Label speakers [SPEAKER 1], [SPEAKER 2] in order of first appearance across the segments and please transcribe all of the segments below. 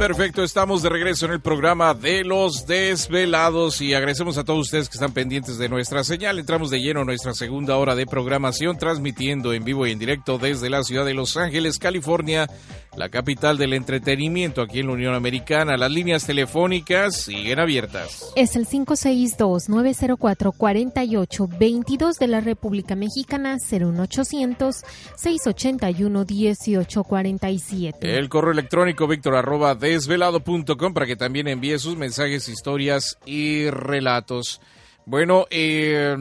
[SPEAKER 1] Perfecto, estamos de regreso en el programa de los desvelados y agradecemos a todos ustedes que están pendientes de nuestra señal. Entramos de lleno a nuestra segunda hora de programación, transmitiendo en vivo y en directo desde la ciudad de Los Ángeles, California, la capital del entretenimiento aquí en la Unión Americana. Las líneas telefónicas siguen abiertas.
[SPEAKER 2] Es el 562-904-4822 de la República Mexicana, 01800-681-1847.
[SPEAKER 1] El correo electrónico víctor arroba desvelado.com para que también envíe sus mensajes, historias y relatos. Bueno, eh,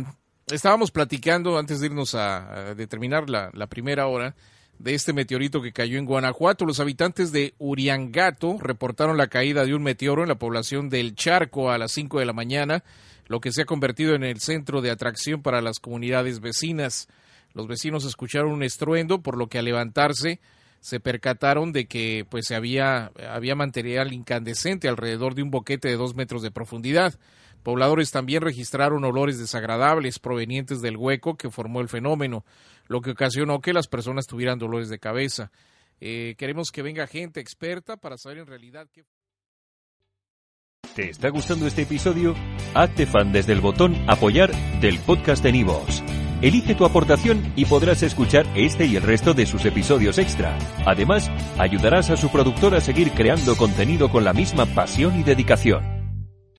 [SPEAKER 1] estábamos platicando antes de irnos a, determinar la, la primera hora de este meteorito que cayó en Guanajuato. Los habitantes de Uriangato reportaron la caída de un meteoro en la población del Charco a las 5 de la mañana, lo que se ha convertido en el centro de atracción para las comunidades vecinas. Los vecinos escucharon un estruendo, por lo que al levantarse se percataron de que pues había, había material incandescente alrededor de un boquete de dos metros de profundidad. Pobladores también registraron olores desagradables provenientes del hueco que formó el fenómeno lo que ocasionó que las personas tuvieran dolores de cabeza. Eh, queremos que venga gente experta para saber en realidad qué.
[SPEAKER 3] ¿Te está gustando este episodio? Hazte fan desde el botón Apoyar del podcast de Nivos. Elige tu aportación y podrás escuchar este y el resto de sus episodios extra. Además, ayudarás a su productor a seguir creando contenido con la misma pasión y dedicación.